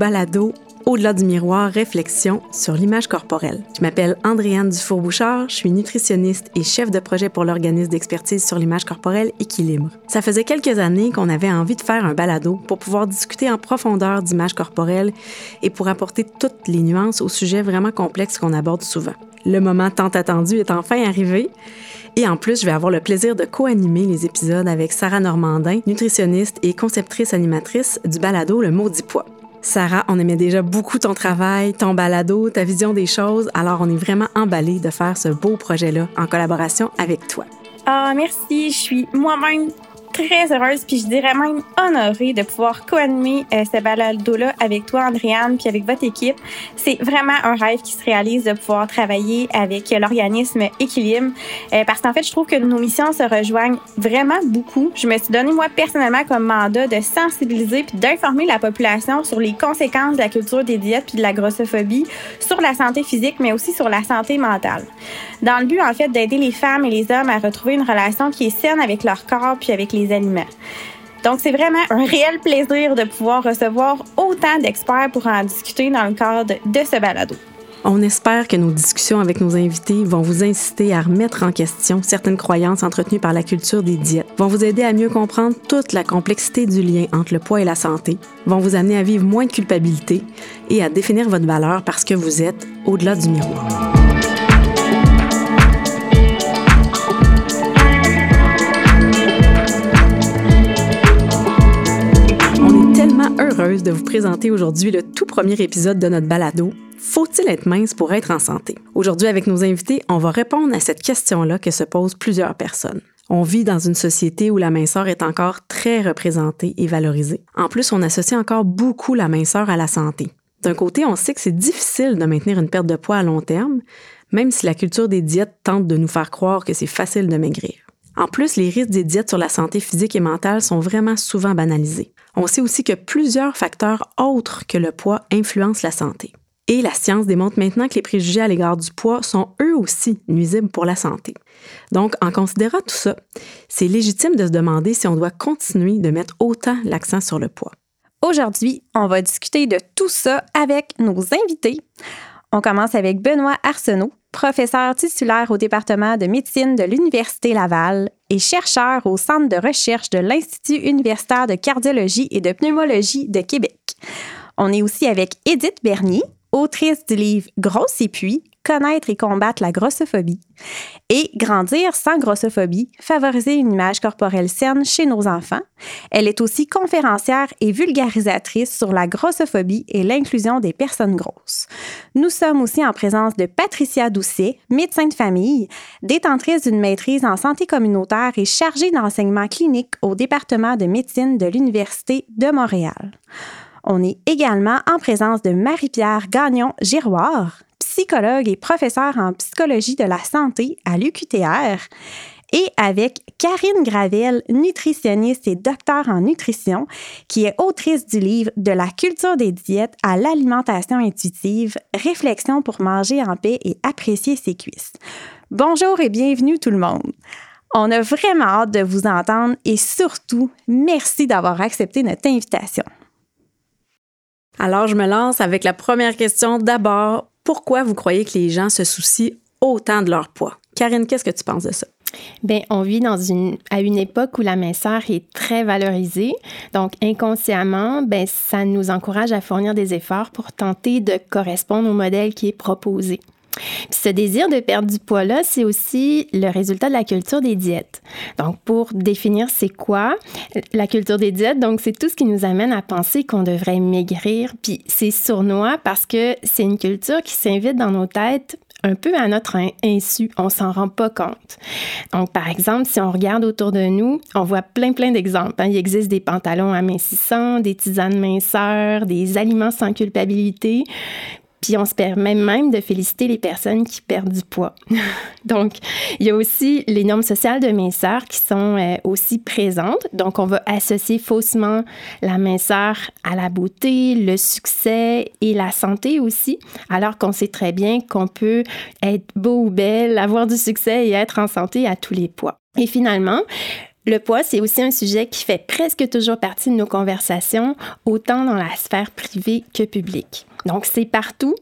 balado au-delà du miroir, réflexion sur l'image corporelle. Je m'appelle Andréane Dufour-Bouchard, je suis nutritionniste et chef de projet pour l'organisme d'expertise sur l'image corporelle Équilibre. Ça faisait quelques années qu'on avait envie de faire un balado pour pouvoir discuter en profondeur d'image corporelle et pour apporter toutes les nuances au sujet vraiment complexe qu'on aborde souvent. Le moment tant attendu est enfin arrivé. Et en plus, je vais avoir le plaisir de co-animer les épisodes avec Sarah Normandin, nutritionniste et conceptrice animatrice du balado Le Maudit Poids. Sarah, on aimait déjà beaucoup ton travail, ton balado, ta vision des choses, alors on est vraiment emballé de faire ce beau projet-là en collaboration avec toi. Ah, merci, je suis moi-même très heureuse, puis je dirais même honorée de pouvoir co-animer euh, ce balado-là avec toi, Andréane, puis avec votre équipe. C'est vraiment un rêve qui se réalise de pouvoir travailler avec l'organisme Équilibre, euh, parce qu'en fait, je trouve que nos missions se rejoignent vraiment beaucoup. Je me suis donné, moi, personnellement, comme mandat de sensibiliser puis d'informer la population sur les conséquences de la culture des diètes puis de la grossophobie sur la santé physique, mais aussi sur la santé mentale. Dans le but, en fait, d'aider les femmes et les hommes à retrouver une relation qui est saine avec leur corps puis avec les aliments. Donc, c'est vraiment un réel plaisir de pouvoir recevoir autant d'experts pour en discuter dans le cadre de ce balado. On espère que nos discussions avec nos invités vont vous inciter à remettre en question certaines croyances entretenues par la culture des diètes, vont vous aider à mieux comprendre toute la complexité du lien entre le poids et la santé, vont vous amener à vivre moins de culpabilité et à définir votre valeur parce que vous êtes au-delà du miroir. De vous présenter aujourd'hui le tout premier épisode de notre balado Faut-il être mince pour être en santé? Aujourd'hui avec nos invités, on va répondre à cette question-là que se posent plusieurs personnes. On vit dans une société où la minceur est encore très représentée et valorisée. En plus, on associe encore beaucoup la minceur à la santé. D'un côté, on sait que c'est difficile de maintenir une perte de poids à long terme, même si la culture des diètes tente de nous faire croire que c'est facile de maigrir. En plus, les risques des diètes sur la santé physique et mentale sont vraiment souvent banalisés. On sait aussi que plusieurs facteurs autres que le poids influencent la santé. Et la science démontre maintenant que les préjugés à l'égard du poids sont eux aussi nuisibles pour la santé. Donc, en considérant tout ça, c'est légitime de se demander si on doit continuer de mettre autant l'accent sur le poids. Aujourd'hui, on va discuter de tout ça avec nos invités. On commence avec Benoît Arsenault, professeur titulaire au département de médecine de l'Université Laval et chercheur au Centre de recherche de l'Institut universitaire de cardiologie et de pneumologie de Québec. On est aussi avec Edith Bernier, autrice du livre Grosse et puis, connaître et combattre la grossophobie. Et grandir sans grossophobie, favoriser une image corporelle saine chez nos enfants. Elle est aussi conférencière et vulgarisatrice sur la grossophobie et l'inclusion des personnes grosses. Nous sommes aussi en présence de Patricia Doucet, médecin de famille, détentrice d'une maîtrise en santé communautaire et chargée d'enseignement clinique au département de médecine de l'Université de Montréal. On est également en présence de Marie-Pierre Gagnon-Giroir, psychologue et professeure en psychologie de la santé à l'UQTR, et avec Karine Gravel, nutritionniste et docteur en nutrition, qui est autrice du livre De la culture des diètes à l'alimentation intuitive, réflexion pour manger en paix et apprécier ses cuisses. Bonjour et bienvenue tout le monde. On a vraiment hâte de vous entendre et surtout, merci d'avoir accepté notre invitation. Alors, je me lance avec la première question. D'abord, pourquoi vous croyez que les gens se soucient autant de leur poids? Karine, qu'est-ce que tu penses de ça? Bien, on vit dans une, à une époque où la minceur est très valorisée. Donc, inconsciemment, ben, ça nous encourage à fournir des efforts pour tenter de correspondre au modèle qui est proposé. Puis ce désir de perdre du poids-là, c'est aussi le résultat de la culture des diètes. Donc, pour définir c'est quoi la culture des diètes, donc c'est tout ce qui nous amène à penser qu'on devrait maigrir. Puis c'est sournois parce que c'est une culture qui s'invite dans nos têtes un peu à notre insu, on s'en rend pas compte. Donc, par exemple, si on regarde autour de nous, on voit plein, plein d'exemples. Hein. Il existe des pantalons amincissants, des tisanes minceurs, des aliments sans culpabilité. Puis on se permet même de féliciter les personnes qui perdent du poids. Donc, il y a aussi les normes sociales de minceur qui sont euh, aussi présentes. Donc, on va associer faussement la minceur à la beauté, le succès et la santé aussi, alors qu'on sait très bien qu'on peut être beau ou belle, avoir du succès et être en santé à tous les poids. Et finalement, Le poids, c'est aussi un sujet qui fait presque toujours partie de nos conversations, autant dans la sphère privée que publique. Donc, c'est partout,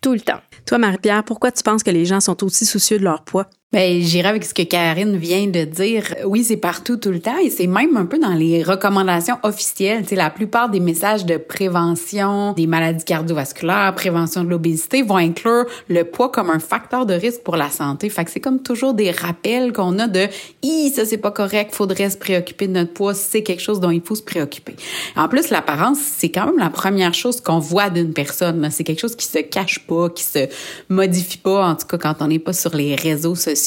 tout le temps. Toi, Marie-Pierre, pourquoi tu penses que les gens sont aussi soucieux de leur poids? Ben, j'irai avec ce que Karine vient de dire. Oui, c'est partout tout le temps et c'est même un peu dans les recommandations officielles. Tu la plupart des messages de prévention des maladies cardiovasculaires, prévention de l'obésité vont inclure le poids comme un facteur de risque pour la santé. Fait que c'est comme toujours des rappels qu'on a de « Hi, ça c'est pas correct, faudrait se préoccuper de notre poids, c'est quelque chose dont il faut se préoccuper ». En plus, l'apparence, c'est quand même la première chose qu'on voit d'une personne. C'est quelque chose qui se cache pas, qui se modifie pas, en tout cas quand on n'est pas sur les réseaux sociaux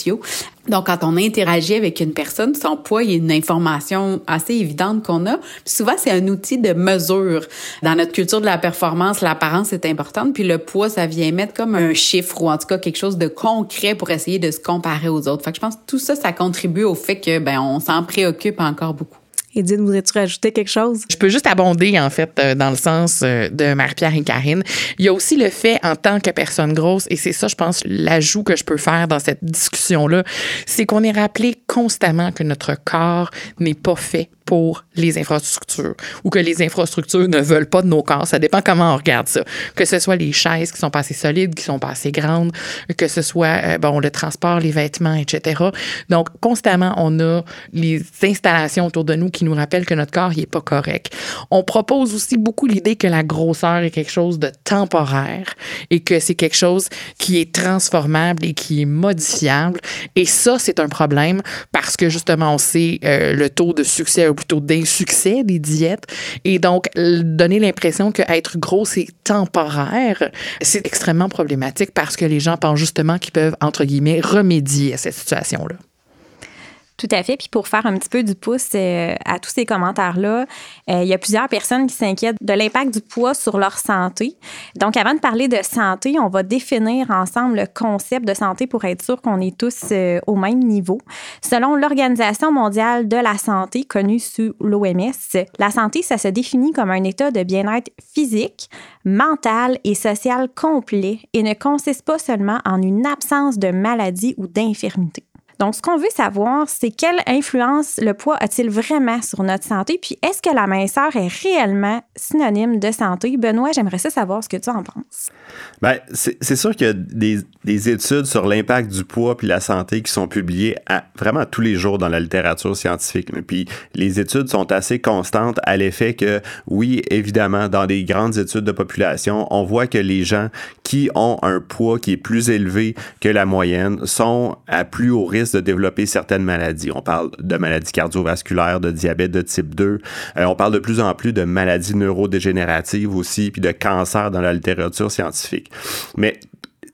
donc, quand on interagit avec une personne, son poids, a une information assez évidente qu'on a. souvent, c'est un outil de mesure. Dans notre culture de la performance, l'apparence est importante, puis le poids, ça vient mettre comme un chiffre ou en tout cas quelque chose de concret pour essayer de se comparer aux autres. Fait que je pense que tout ça, ça contribue au fait que ben on s'en préoccupe encore beaucoup. Edith, voudrais-tu rajouter quelque chose? Je peux juste abonder, en fait, euh, dans le sens euh, de Marie-Pierre et Karine. Il y a aussi le fait, en tant que personne grosse, et c'est ça, je pense, l'ajout que je peux faire dans cette discussion-là, c'est qu'on est rappelé constamment que notre corps n'est pas fait pour les infrastructures ou que les infrastructures ne veulent pas de nos corps. Ça dépend comment on regarde ça. Que ce soit les chaises qui sont pas assez solides, qui sont pas assez grandes, que ce soit euh, bon le transport, les vêtements, etc. Donc constamment on a les installations autour de nous qui nous rappellent que notre corps il est pas correct. On propose aussi beaucoup l'idée que la grosseur est quelque chose de temporaire et que c'est quelque chose qui est transformable et qui est modifiable. Et ça c'est un problème parce que justement on sait euh, le taux de succès plutôt d'insuccès des diètes. Et donc, donner l'impression qu'être gros, c'est temporaire, c'est extrêmement problématique parce que les gens pensent justement qu'ils peuvent, entre guillemets, remédier à cette situation-là. Tout à fait. Puis pour faire un petit peu du pouce euh, à tous ces commentaires-là, euh, il y a plusieurs personnes qui s'inquiètent de l'impact du poids sur leur santé. Donc, avant de parler de santé, on va définir ensemble le concept de santé pour être sûr qu'on est tous euh, au même niveau. Selon l'Organisation mondiale de la santé, connue sous l'OMS, la santé, ça se définit comme un état de bien-être physique, mental et social complet et ne consiste pas seulement en une absence de maladie ou d'infirmité. Donc, ce qu'on veut savoir, c'est quelle influence le poids a-t-il vraiment sur notre santé, puis est-ce que la minceur est réellement synonyme de santé? Benoît, j'aimerais savoir ce que tu en penses. Bien, c'est sûr qu'il y a des, des études sur l'impact du poids puis la santé qui sont publiées à, vraiment tous les jours dans la littérature scientifique. Puis les études sont assez constantes à l'effet que, oui, évidemment, dans des grandes études de population, on voit que les gens qui ont un poids qui est plus élevé que la moyenne sont à plus haut risque de développer certaines maladies. On parle de maladies cardiovasculaires, de diabète de type 2. Euh, on parle de plus en plus de maladies neurodégénératives aussi, puis de cancer dans la littérature scientifique. Mais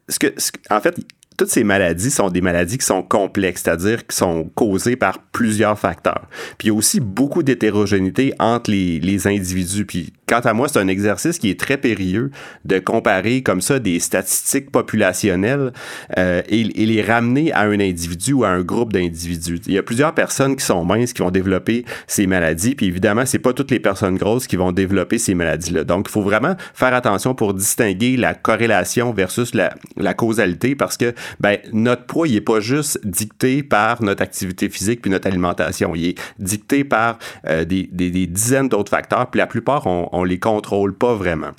ce que, en fait, toutes ces maladies sont des maladies qui sont complexes, c'est-à-dire qui sont causées par plusieurs facteurs. Puis il y a aussi beaucoup d'hétérogénéité entre les, les individus. Puis quant à moi, c'est un exercice qui est très périlleux de comparer comme ça des statistiques populationnelles euh, et, les ramener à un individu ou à un groupe d'individus. Il y a plusieurs personnes qui sont minces qui vont développer ces maladies, puis évidemment, c'est pas toutes les personnes grosses qui vont développer ces maladies-là. Donc, il faut vraiment faire attention pour distinguer la corrélation versus la, causalité parce que ben, notre poids, il est pas juste dicté par notre activité physique puis notre alimentation. Il est dicté par euh, des, dizaines d'autres facteurs, puis la plupart, on les contrôle pas vraiment.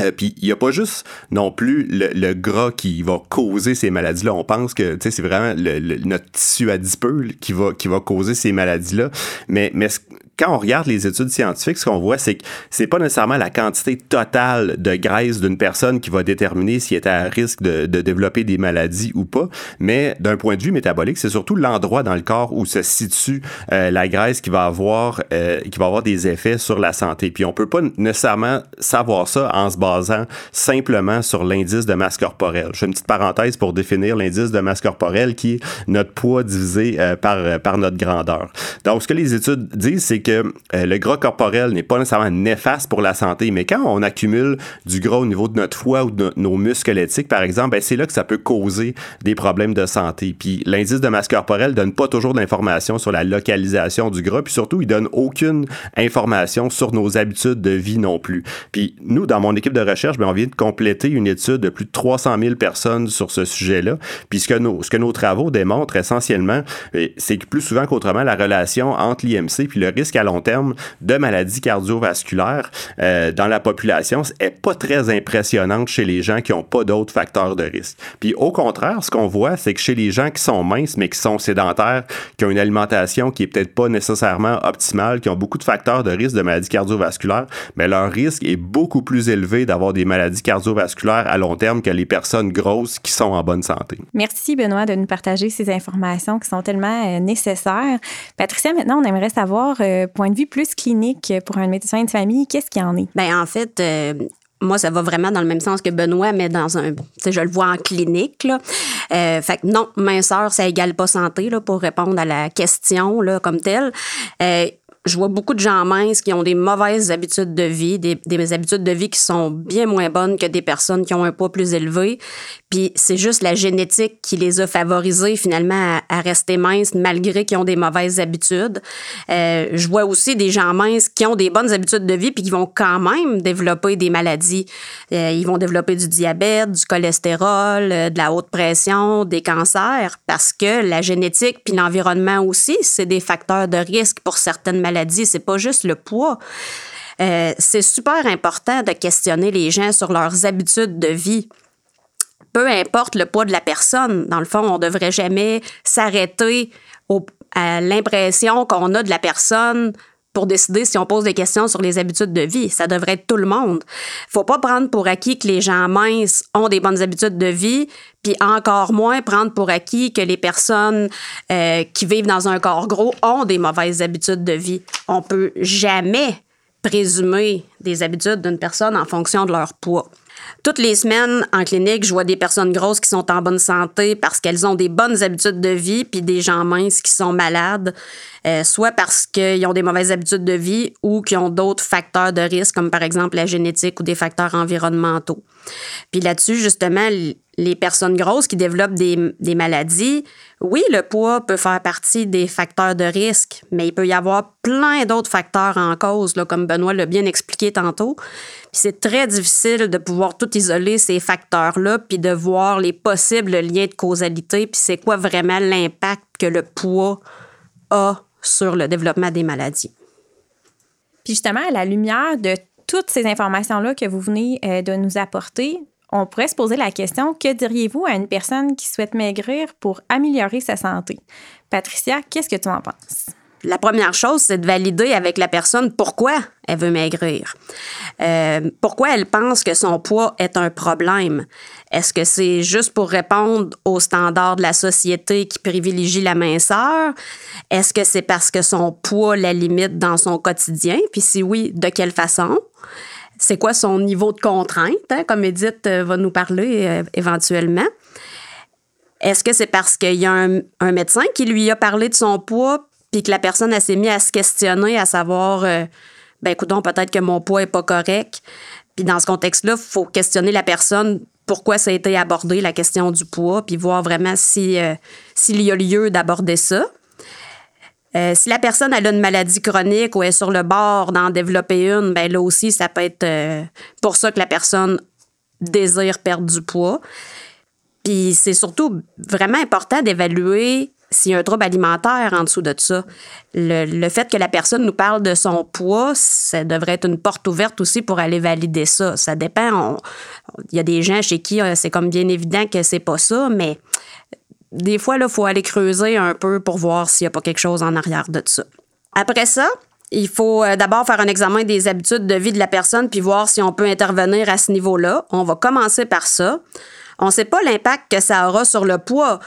Euh, puis il n'y a pas juste non plus le, gras qui va causer ces maladies-là. On pense que c'est vraiment notre tissu adipeux qui va, qui va causer ces maladies-là. Mais, mais quand on regarde les études scientifiques, ce qu'on voit, c'est que c'est pas nécessairement la quantité totale de graisse d'une personne qui va déterminer si elle est à risque de, de développer des maladies ou pas, mais d'un point de vue métabolique, c'est surtout l'endroit dans le corps où se situe euh, la graisse qui va avoir euh, qui va avoir des effets sur la santé. Puis on peut pas nécessairement savoir ça en se basant simplement sur l'indice de masse corporelle. Je fais une petite parenthèse pour définir l'indice de masse corporelle qui est notre poids divisé euh, par par notre grandeur. Donc ce que les études disent, c'est que euh, le gras corporel n'est pas nécessairement néfaste pour la santé, mais quand on accumule du gras au niveau de notre foie ou de nos muscles squelettiques, par exemple, ben, c'est là que ça peut causer des problèmes de santé. Puis l'indice de masse corporelle donne pas toujours d'informations sur la localisation du gras, puis surtout, il donne aucune information sur nos habitudes de vie non plus. Puis nous, dans mon équipe de recherche, ben, on vient de compléter une étude de plus de 300 000 personnes sur ce sujet-là. Puis ce que nos, ce que nos travaux démontrent essentiellement, euh, c'est que plus souvent qu'autrement, la relation entre l'IMC puis le risque à long terme de maladies cardiovasculaires euh, dans la population est pas très impressionnante chez les gens qui n'ont pas d'autres facteurs de risque. Puis au contraire, ce qu'on voit, c'est que chez les gens qui sont minces mais qui sont sédentaires, qui ont une alimentation qui est peut-être pas nécessairement optimale, qui ont beaucoup de facteurs de risque de maladies cardiovasculaires, mais leur risque est beaucoup plus élevé d'avoir des maladies cardiovasculaires à long terme que les personnes grosses qui sont en bonne santé. Merci Benoît de nous partager ces informations qui sont tellement euh, nécessaires. Patricia, maintenant, on aimerait savoir, euh, point de vue plus clinique pour un médecin de famille, qu'est-ce qu'il en est? Bien, en fait, euh, moi, ça va vraiment dans le même sens que Benoît, mais dans un. Je le vois en clinique. Là. fait que non, minceur, ça égale pas santé, là, pour répondre à la question là, comme telle je vois beaucoup de gens minces qui ont des mauvaises habitudes de vie, des, des, habitudes de vie qui sont bien moins bonnes que des personnes qui ont un poids plus élevé. Puis c'est juste la génétique qui les a favorisés finalement à, rester minces malgré qu'ils ont des mauvaises habitudes. Euh, je vois aussi des gens minces qui ont des bonnes habitudes de vie puis qui vont quand même développer des maladies. Euh, ils vont développer du diabète, du cholestérol, euh, de la haute pression, des cancers parce que la génétique puis l'environnement aussi, c'est des facteurs de risque pour certaines maladies maladie, c'est pas juste le poids. Euh, c'est super important de questionner les gens sur leurs habitudes de vie. Peu importe le poids de la personne, dans le fond, on ne devrait jamais s'arrêter à l'impression qu'on a de la personne pour décider si on pose des questions sur les habitudes de vie. Ça devrait être tout le monde. Faut pas prendre pour acquis que les gens minces ont des bonnes habitudes de vie, puis encore moins prendre pour acquis que les personnes euh, qui vivent dans un corps gros ont des mauvaises habitudes de vie. On peut jamais présumer des habitudes d'une personne en fonction de leur poids. Toutes les semaines en clinique, je vois des personnes grosses qui sont en bonne santé parce qu'elles ont des bonnes habitudes de vie, puis des gens minces qui sont malades, euh, soit parce qu'ils ont des mauvaises habitudes de vie ou qui ont d'autres facteurs de risque, comme par exemple la génétique ou des facteurs environnementaux. Puis là-dessus, justement, les personnes grosses qui développent des, des, maladies, oui, le poids peut faire partie des facteurs de risque, mais il peut y avoir plein d'autres facteurs en cause, là, comme Benoît l'a bien expliqué tantôt. Puis c'est très difficile de pouvoir tout isoler ces facteurs-là, puis de voir les possibles liens de causalité, puis c'est quoi vraiment l'impact que le poids a sur le développement des maladies. Puis justement, à la lumière de toutes ces informations-là que vous venez euh, de nous apporter, on pourrait se poser la question, que diriez-vous à une personne qui souhaite maigrir pour améliorer sa santé? Patricia, qu'est-ce que tu en penses? La première chose, c'est de valider avec la personne pourquoi elle veut maigrir. Euh, pourquoi elle pense que son poids est un problème. Est-ce que c'est juste pour répondre aux standards de la société qui privilégie la minceur? Est-ce que c'est parce que son poids la limite dans son quotidien? Puis si oui, de quelle façon? c'est quoi son niveau de contrainte, hein, comme Edith euh, va nous parler euh, éventuellement? Est-ce que c'est parce qu'il y a un, médecin qui lui a parlé de son poids, puis que la personne s'est mise à se questionner, à savoir, euh, ben écoutons, peut-être que mon poids n'est pas correct. Puis dans ce contexte-là, il faut questionner la personne pourquoi ça a été abordé, la question du poids, puis voir vraiment si, s'il y a lieu d'aborder ça. Euh, si la personne a une maladie chronique ou est sur le bord d'en développer une, ben là aussi, ça peut être euh, pour ça que la personne désire perdre du poids. Puis c'est surtout vraiment important d'évaluer s'il y a un trouble alimentaire en dessous de ça. Le, fait que la personne nous parle de son poids, ça devrait être une porte ouverte aussi pour aller valider ça. Ça dépend. Il y a des gens chez qui euh, c'est comme bien évident que c'est pas ça, mais des fois, il faut aller creuser un peu pour voir s'il n'y a pas quelque chose en arrière de ça. Après ça, il faut euh, d'abord faire un examen des habitudes de vie de la personne puis voir si on peut intervenir à ce niveau-là. On va commencer par ça. On ne sait pas l'impact que ça aura sur le poids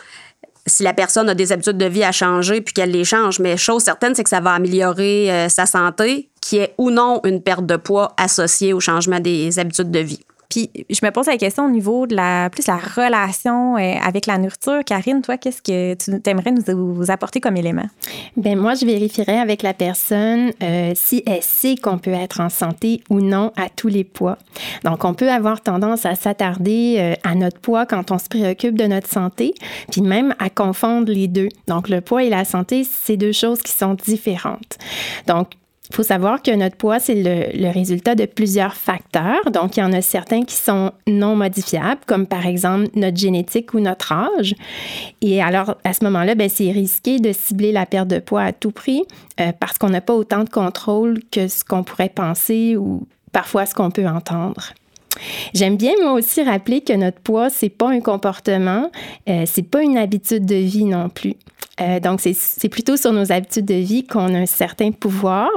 si la personne a des habitudes de vie à changer puis qu'elle les change. Mais chose certaine, c'est que ça va améliorer euh, sa santé, qui est ou non une perte de poids associée au changement des habitudes de vie. Je me pose la question au niveau de la plus la relation euh, avec la nourriture. Karine, toi, qu'est-ce que tu aimerais nous, apporter comme élément? Ben moi, je vérifierais avec la personne euh, si elle sait qu'on peut être en santé ou non à tous les poids. Donc, on peut avoir tendance à s'attarder euh, à notre poids quand on se préoccupe de notre santé, puis même à confondre les deux. Donc, le poids et la santé, c'est deux choses qui sont différentes. Donc, il faut savoir que notre poids, c'est le, résultat de plusieurs facteurs. Donc, il y en a certains qui sont non modifiables, comme par exemple notre génétique ou notre âge. Et alors, à ce moment-là, ben, c'est risqué de cibler la perte de poids à tout prix euh, parce qu'on n'a pas autant de contrôle que ce qu'on pourrait penser ou parfois ce qu'on peut entendre. J'aime bien moi aussi rappeler que notre poids c'est pas un comportement, euh, c'est pas une habitude de vie non plus. Euh, donc, c'est plutôt sur nos habitudes de vie qu'on a un certain pouvoir.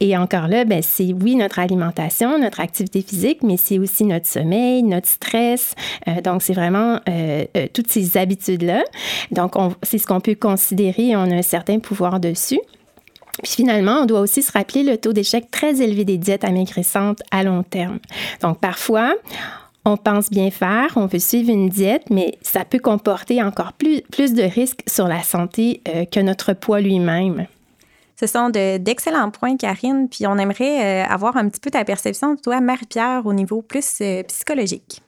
Et encore là, ben, c'est oui notre alimentation, notre activité physique, mais c'est aussi notre sommeil, notre stress. Euh, donc, c'est vraiment euh, toutes ces habitudes-là. Donc, c'est ce qu'on peut considérer, on a un certain pouvoir dessus. Puis finalement, on doit aussi se rappeler le taux d'échec très élevé des diètes amaigrissantes à long terme. Donc parfois, on pense bien faire, on veut suivre une diète, mais ça peut comporter encore plus, de risques sur la santé euh, que notre poids lui-même. Ce sont d'excellents points, Karine. Puis on aimerait euh, avoir un petit peu ta perception de toi, Marie-Pierre, au niveau plus euh, psychologique.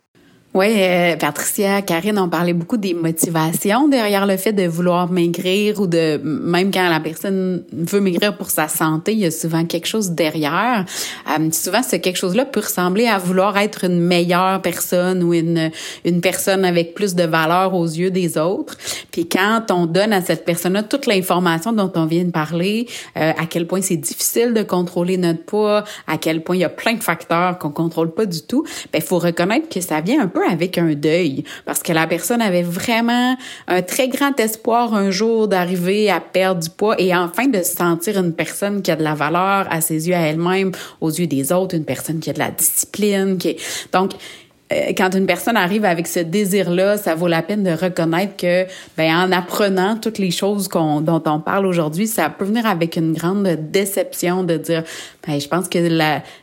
Oui, euh, Patricia, Karine, on parlait beaucoup des motivations derrière le fait de vouloir maigrir ou de même quand la personne veut maigrir pour sa santé, il y a souvent quelque chose derrière. Euh, souvent, ce quelque chose-là peut ressembler à vouloir être une meilleure personne ou une une personne avec plus de valeur aux yeux des autres. Puis quand on donne à cette personne-là toute l'information dont on vient de parler, euh, à quel point c'est difficile de contrôler notre poids, à quel point il y a plein de facteurs qu'on contrôle pas du tout, ben faut reconnaître que ça vient un peu avec un deuil parce que la personne avait vraiment un très grand espoir un jour d'arriver à perdre du poids et enfin de se sentir une personne qui a de la valeur à ses yeux à elle-même, aux yeux des autres, une personne qui a de la discipline, qui donc quand une personne arrive avec ce désir-là, ça vaut la peine de reconnaître que, ben, en apprenant toutes les choses qu'on, dont on parle aujourd'hui, ça peut venir avec une grande déception de dire, ben, je pense que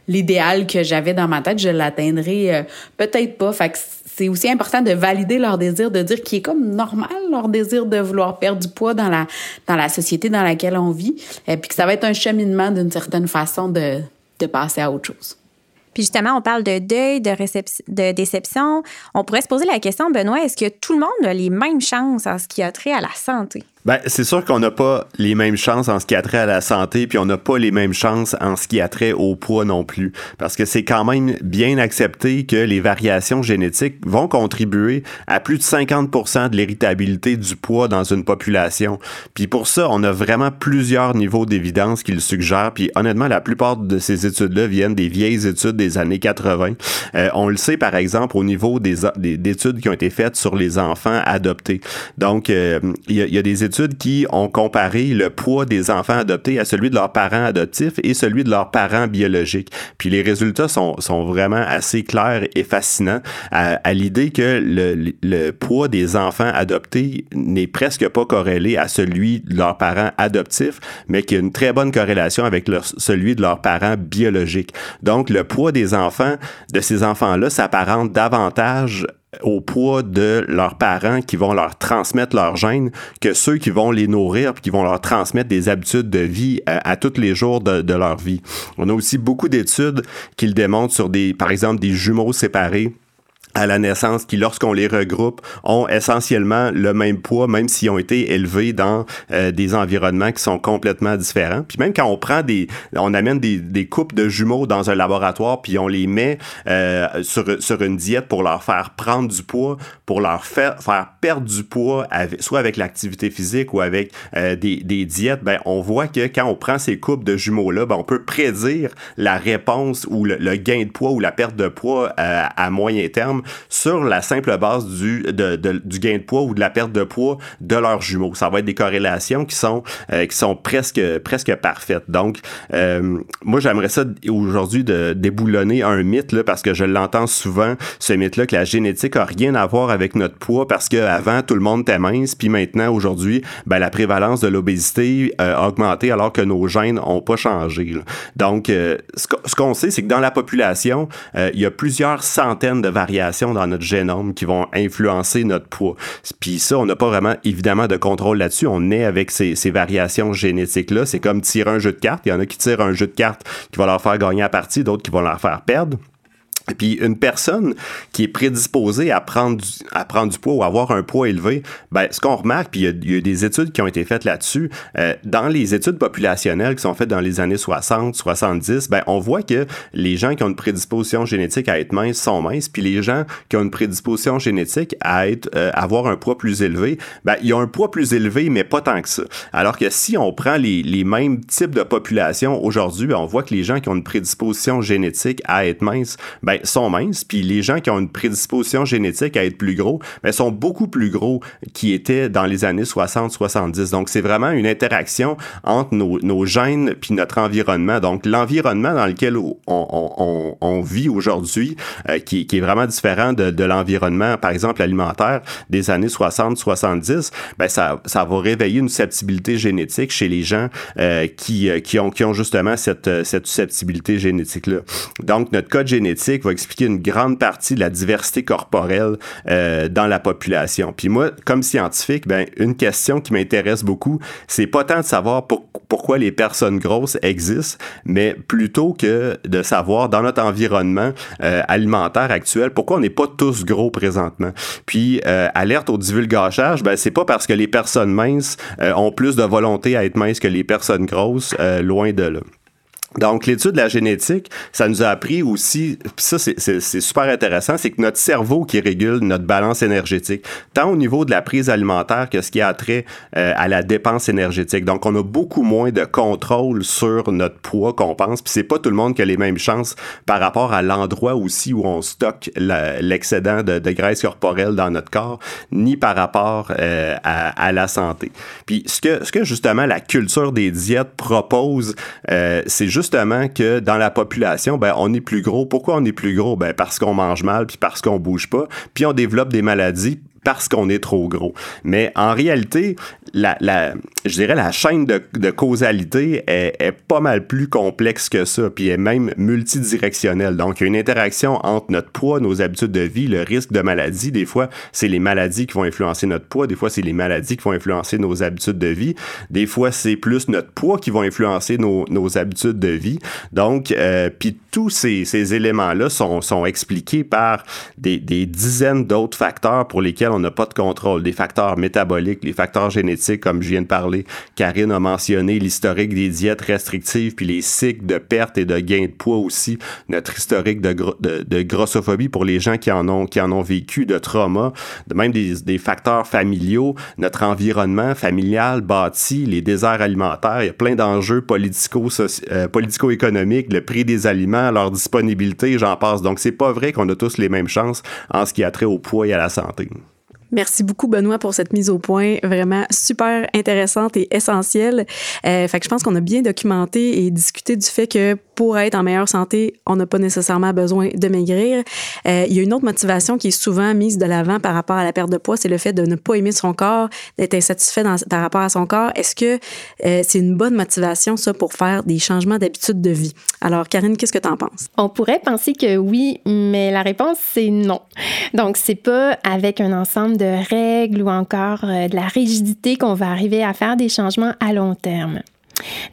l'idéal que j'avais dans ma tête, je l'atteindrai euh, peut-être pas. Fait que c'est aussi important de valider leur désir, de dire qu'il est comme normal leur désir de vouloir perdre du poids dans la dans la société dans laquelle on vit, et puis que ça va être un cheminement d'une certaine façon de de passer à autre chose. Puis justement, on parle de deuil, de, de déception. On pourrait se poser la question, Benoît, est-ce que tout le monde a les mêmes chances en ce qui a trait à la santé? Ben, c'est sûr qu'on n'a pas les mêmes chances en ce qui a trait à la santé, puis on n'a pas les mêmes chances en ce qui a trait au poids non plus. Parce que c'est quand même bien accepté que les variations génétiques vont contribuer à plus de 50% de l'héritabilité du poids dans une population. Puis pour ça, on a vraiment plusieurs niveaux d'évidence qui le suggèrent. Puis honnêtement, la plupart de ces études-là viennent des vieilles études des années 80. Euh, on le sait, par exemple, au niveau des, des, études qui ont été faites sur les enfants adoptés. Donc, euh, il y, y a des études qui ont comparé le poids des enfants adoptés à celui de leurs parents adoptifs et celui de leurs parents biologiques. Puis les résultats sont, sont vraiment assez clairs et fascinants à, l'idée que le, le, poids des enfants adoptés n'est presque pas corrélé à celui de leurs parents adoptifs, mais qu'il y a une très bonne corrélation avec celui de leurs parents biologiques. Donc le poids des enfants de ces enfants-là s'apparente davantage au poids de leurs parents qui vont leur transmettre leurs gènes que ceux qui vont les nourrir qui vont leur transmettre des habitudes de vie à, à tous les jours de, de, leur vie. On a aussi beaucoup d'études qui le démontrent sur des, par exemple, des jumeaux séparés à la naissance qui, lorsqu'on les regroupe, ont essentiellement le même poids, même s'ils ont été élevés dans euh, des environnements qui sont complètement différents. Puis même quand on prend des, on amène des, des couples de jumeaux dans un laboratoire, puis on les met euh, sur, sur une diète pour leur faire prendre du poids, pour leur faire, faire perdre du poids, avec, soit avec l'activité physique ou avec euh, des, des diètes, ben on voit que quand on prend ces couples de jumeaux-là, ben on peut prédire la réponse ou le, le gain de poids ou la perte de poids à moyen terme sur la simple base du, de, du gain de poids ou de la perte de poids de leurs jumeaux. Ça va être des corrélations qui sont, euh, qui sont presque, presque parfaites. Donc, euh, moi, j'aimerais ça aujourd'hui de déboulonner un mythe, là, parce que je l'entends souvent, ce mythe-là, que la génétique a rien à voir avec notre poids, parce qu'avant, tout le monde était mince, puis maintenant, aujourd'hui, ben, la prévalence de l'obésité euh, a augmenté alors que nos gènes n'ont pas changé. Donc, ce qu'on sait, c'est que dans la population, il y a plusieurs centaines de variations dans notre génome qui vont influencer notre poids. Puis ça, on n'a pas vraiment, évidemment, de contrôle là-dessus. On est avec ces, ces variations génétiques-là. C'est comme tirer un jeu de cartes. Il y en a qui tirent un jeu de cartes qui va leur faire gagner la partie, d'autres qui vont leur faire perdre. Puis une personne qui est prédisposée à prendre du, à prendre du poids ou avoir un poids élevé, ben ce qu'on remarque, puis il y, a des études qui ont été faites là-dessus, euh, dans les études populationnelles qui sont faites dans les années 60, 70, ben on voit que les gens qui ont une prédisposition génétique à être minces sont minces, puis les gens qui ont une prédisposition génétique à être euh, avoir un poids plus élevé, ben ils ont un poids plus élevé mais pas tant que ça. Alors que si on prend les, les mêmes types de population aujourd'hui, ben, on voit que les gens qui ont une prédisposition génétique à être minces, ben ben, sont minces, puis les gens qui ont une prédisposition génétique à être plus gros, ben, sont beaucoup plus gros qui étaient dans les années 60-70. Donc, c'est vraiment une interaction entre nos, nos gènes puis notre environnement. Donc, l'environnement dans lequel on, on, vit aujourd'hui, euh, qui, qui, est vraiment différent de, de l'environnement, par exemple, alimentaire des années 60-70, ben, ça, ça va réveiller une susceptibilité génétique chez les gens euh, qui, euh, qui, ont, qui ont justement cette, cette susceptibilité génétique-là. Donc, notre code génétique expliquer une grande partie de la diversité corporelle euh, dans la population. Puis moi, comme scientifique, ben, une question qui m'intéresse beaucoup, c'est pas tant de savoir pourquoi les personnes grosses existent, mais plutôt que de savoir dans notre environnement euh, alimentaire actuel, pourquoi on n'est pas tous gros présentement. Puis, euh, alerte au divulgachage, ben, c'est pas parce que les personnes minces ont plus de volonté à être minces que les personnes grosses, loin de là. Donc, l'étude de la génétique, ça nous a appris aussi, ça c'est super intéressant, c'est que notre cerveau qui régule notre balance énergétique, tant au niveau de la prise alimentaire que ce qui a trait euh, à la dépense énergétique. Donc, on a beaucoup moins de contrôle sur notre poids qu'on pense, puis c'est pas tout le monde qui a les mêmes chances par rapport à l'endroit aussi où on stocke l'excédent de, de, graisse corporelle dans notre corps, ni par rapport euh, à, à, la santé. Puis, ce que, ce que justement la culture des diètes propose, euh, c'est juste justement que dans la population, ben, on est plus gros. Pourquoi on est plus gros? Ben, parce qu'on mange mal, puis parce qu'on bouge pas, puis on développe des maladies parce qu'on est trop gros. Mais en réalité, la, je dirais la chaîne de, causalité est, pas mal plus complexe que ça, puis est même multidirectionnelle. Donc, il y a une interaction entre notre poids, nos habitudes de vie, le risque de maladie. Des fois, c'est les maladies qui vont influencer notre poids. Des fois, c'est les maladies qui vont influencer nos habitudes de vie. Des fois, c'est plus notre poids qui vont influencer nos, nos habitudes de vie. Donc, euh, puis tous ces, ces éléments-là sont, sont expliqués par des, des dizaines d'autres facteurs pour lesquels on n'a pas de contrôle, des facteurs métaboliques, les facteurs génétiques, comme je viens de parler. Karine a mentionné l'historique des diètes restrictives, puis les cycles de perte et de gain de poids aussi, notre historique de, de, grossophobie pour les gens qui en ont, qui en ont vécu, de trauma, de même des, des facteurs familiaux, notre environnement familial bâti, les déserts alimentaires, il y a plein d'enjeux politico, euh, politico-économiques, le prix des aliments, leur disponibilité, j'en passe. Donc, c'est pas vrai qu'on a tous les mêmes chances en ce qui a trait au poids et à la santé. Merci beaucoup, Benoît, pour cette mise au point vraiment super intéressante et essentielle. Euh, fait que je pense qu'on a bien documenté et discuté du fait que pour être en meilleure santé, on n'a pas nécessairement besoin de maigrir. Euh, il y a une autre motivation qui est souvent mise de l'avant par rapport à la perte de poids, c'est le fait de ne pas aimer son corps, d'être insatisfait par rapport à son corps. Est-ce que euh, c'est une bonne motivation, ça, pour faire des changements d'habitude de vie? Alors, Karine, qu'est-ce que tu en penses? On pourrait penser que oui, mais la réponse, c'est non. Donc, c'est pas avec un ensemble de règles ou encore euh, de la rigidité qu'on va arriver à faire des changements à long terme.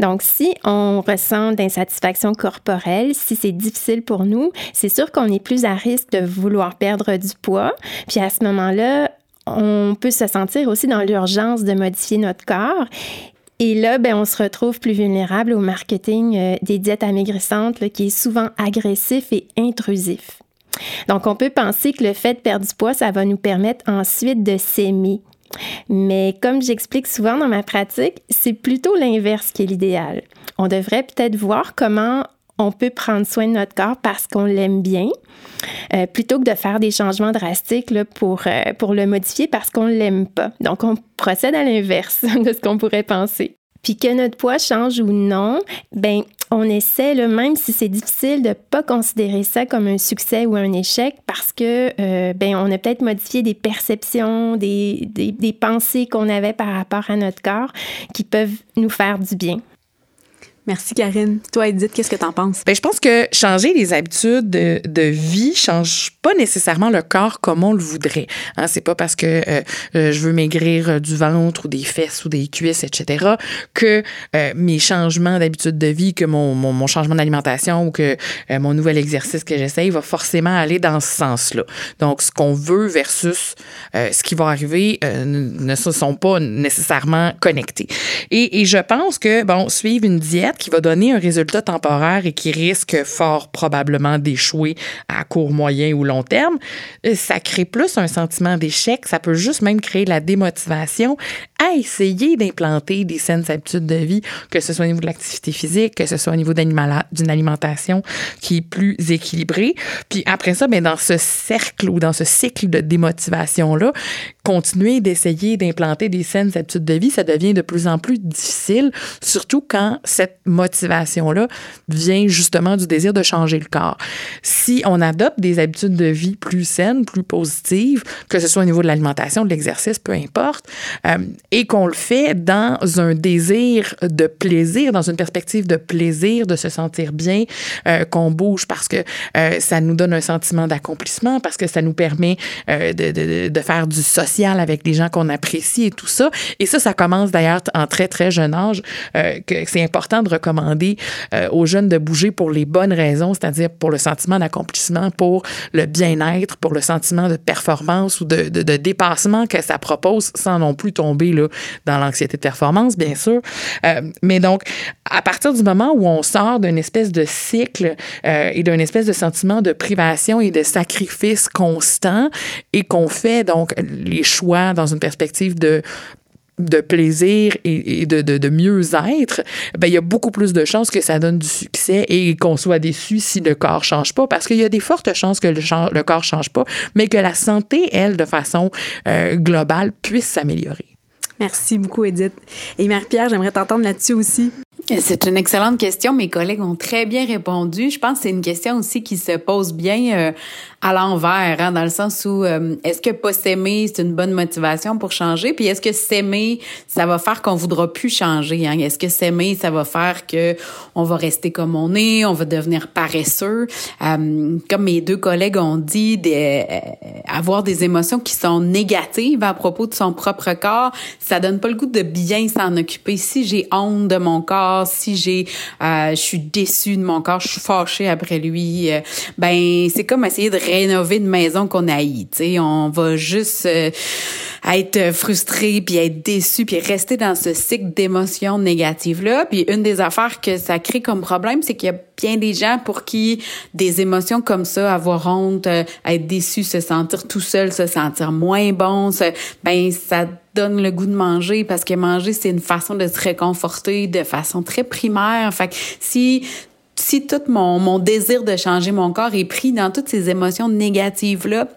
Donc, si on ressent d'insatisfaction corporelle, si c'est difficile pour nous, c'est sûr qu'on est plus à risque de vouloir perdre du poids. Puis à ce moment-là, on peut se sentir aussi dans l'urgence de modifier notre corps. Et là, ben, on se retrouve plus vulnérable au marketing euh, des diètes amaigrissantes qui est souvent agressif et intrusif. Donc, on peut penser que le fait de perdre du poids, ça va nous permettre ensuite de s'aimer. Mais comme j'explique souvent dans ma pratique, c'est plutôt l'inverse qui est l'idéal. On devrait peut-être voir comment on peut prendre soin de notre corps parce qu'on l'aime bien, euh, plutôt que de faire des changements drastiques euh, pour le modifier parce qu'on ne l'aime pas. Donc, on procède à l'inverse de ce qu'on pourrait penser. Puis que notre poids change ou non, ben on essaie, là, même si c'est difficile, de ne pas considérer ça comme un succès ou un échec parce que euh, ben, on a peut-être modifié des perceptions, des, des, des pensées qu'on avait par rapport à notre corps qui peuvent nous faire du bien. Merci Karine. Toi Edith, qu'est-ce que tu en penses? Ben je pense que changer les habitudes de, de, vie change pas nécessairement le corps comme on le voudrait. Hein, c'est pas parce que euh, euh je veux maigrir euh, du ventre ou des fesses ou des cuisses, etc., que mes changements d'habitude de vie, que mon, mon, changement d'alimentation ou que mon nouvel exercice que j'essaye va forcément aller dans ce sens-là. Donc, ce qu'on veut versus ce qui va arriver ne se sont pas nécessairement connectés. Et je pense que, bon, suivre une diète qui va donner un résultat temporaire et qui risque fort probablement d'échouer à court, moyen ou long terme, euh, ça crée plus un sentiment d'échec. Ça peut juste même créer la démotivation à essayer d'implanter des saines habitudes de vie, que ce soit au niveau de l'activité physique, que ce soit au niveau d'une alimentation qui est plus équilibrée. Puis après ça, bien, dans ce cercle ou dans ce cycle de démotivation-là, continuer d'essayer d'implanter des saines habitudes de vie, ça devient de plus en plus difficile, surtout quand cette motivation-là vient justement du désir de changer le corps. Si on adopte des habitudes de vie plus saines, plus positives, que ce soit au niveau de l'alimentation, de l'exercice, peu importe, euh, et qu'on le fait dans un désir de plaisir, dans une perspective de plaisir, de se sentir bien, euh, qu'on bouge parce que euh, ça nous donne un sentiment d'accomplissement, parce que ça nous permet euh, de, de, de, faire du social avec des gens qu'on apprécie et tout ça. Et ça, ça commence d'ailleurs en très, très jeune âge, euh, que c'est important de recommander euh, aux jeunes de bouger pour les bonnes raisons, c'est-à-dire pour le sentiment d'accomplissement, pour le bien-être, pour le sentiment de performance ou de, de, dépassement que ça propose sans non plus tomber là, dans l'anxiété de performance, bien sûr. Euh, mais donc, à partir du moment où on sort d'une espèce de cycle euh, et d'un espèce de sentiment de privation et de sacrifice constant et qu'on fait donc les choix dans une perspective de plaisir et, de mieux-être, ben, il y a beaucoup plus de chances que ça donne du succès et qu'on soit déçu si le corps change pas, parce qu'il y a des fortes chances que le, le corps change pas, mais que la santé, elle, de façon euh, globale, puisse s'améliorer. Merci beaucoup, Edith. Et Marie-Pierre, j'aimerais t'entendre là-dessus aussi. C'est une excellente question. Mes collègues ont très bien répondu. Je pense que c'est une question aussi qui se pose bien euh, à l'envers, hein, dans le sens où euh, est-ce que pas s'aimer, c'est une bonne motivation pour changer? Puis est-ce que s'aimer, ça va faire qu'on voudra plus changer? Hein? Est-ce que s'aimer, ça va faire que on va rester comme on est, on va devenir paresseux? Euh, comme mes deux collègues ont dit, de, euh, avoir des émotions qui sont négatives à propos de son propre corps, ça donne pas le goût de bien s'en occuper. Si j'ai honte de mon corps, si j'ai, euh, je suis déçue de mon corps, je suis fâchée après lui, ben c'est comme essayer de rénover une maison qu'on haït. Tu on va juste euh, être frustré puis être déçu puis rester dans ce cycle d'émotions négatives là. Puis une des affaires que ça crée comme problème, c'est qu'il y a bien des gens pour qui des émotions comme ça, avoir honte, euh, être déçu, se sentir tout seul, se sentir moins bon, ben ça donne le goût de manger parce que manger c'est une façon de se réconforter de façon très primaire. Fait si si tout mon, mon désir de changer mon corps est pris dans toutes ces émotions négatives-là,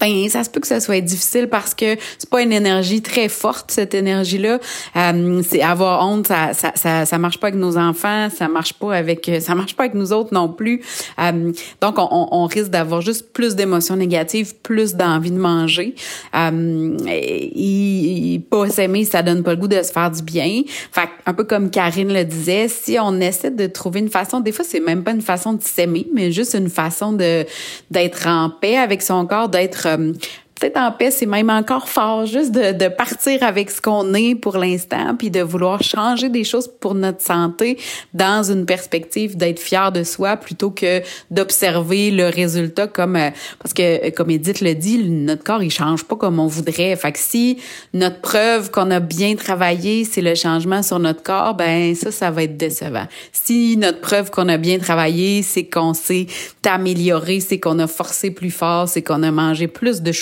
ben ça se peut que ça soit difficile parce que c'est pas une énergie très forte cette énergie là euh, c'est avoir honte ça, ça ça ça marche pas avec nos enfants ça marche pas avec ça marche pas avec nous autres non plus. Euh, donc on, on risque d'avoir juste plus d'émotions négatives plus d'envie de manger. Euh, et, et pas s'aimer ça donne pas le goût de se faire du bien. Fait un peu comme Karine le disait si on essaie de trouver une façon des fois c'est même pas une façon de s'aimer mais juste une façon de d'être en paix avec son corps d'être euh, peut-être en paix, c'est même encore fort, juste de, de partir avec ce qu'on est pour l'instant, puis de vouloir changer des choses pour notre santé dans une perspective d'être fier de soi plutôt que d'observer le résultat comme euh, parce que comme Edith le dit, notre corps il change pas comme on voudrait. Fait que si notre preuve qu'on a bien travaillé, c'est le changement sur notre corps, ben ça ça va être décevant. Si notre preuve qu'on a bien travaillé, c'est qu'on s'est amélioré, c'est qu'on a forcé plus fort, c'est qu'on a mangé plus de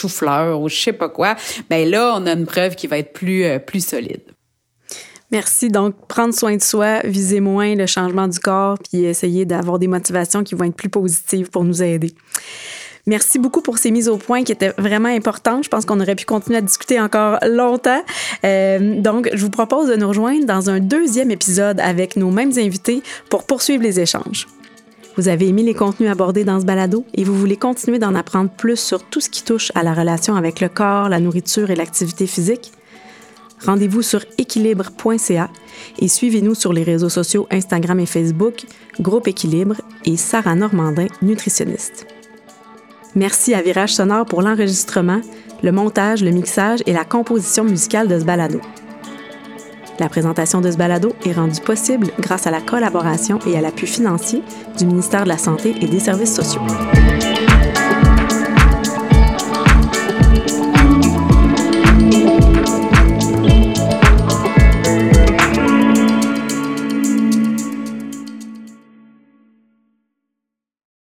ou je sais pas quoi, ben là, on a une preuve qui va être plus, euh, plus solide. Merci. Donc, prendre soin de soi, viser moins le changement du corps, puis essayer d'avoir des motivations qui vont être plus positives pour nous aider. Merci beaucoup pour ces mises au point qui étaient vraiment importantes. Je pense qu'on aurait pu continuer à discuter encore longtemps. Euh, donc, je vous propose de nous rejoindre dans un deuxième épisode avec nos mêmes invités pour poursuivre les échanges. Vous avez aimé les contenus abordés dans ce balado et vous voulez continuer d'en apprendre plus sur tout ce qui touche à la relation avec le corps, la nourriture et l'activité physique? Rendez-vous sur équilibre.ca et suivez-nous sur les réseaux sociaux Instagram et Facebook, Groupe Équilibre et Sarah Normandin, nutritionniste. Merci à Virage Sonore pour l'enregistrement, le montage, le mixage et la composition musicale de ce balado. La présentation de ce balado est rendue possible grâce à la collaboration et à l'appui financier du ministère de la Santé et des Services sociaux.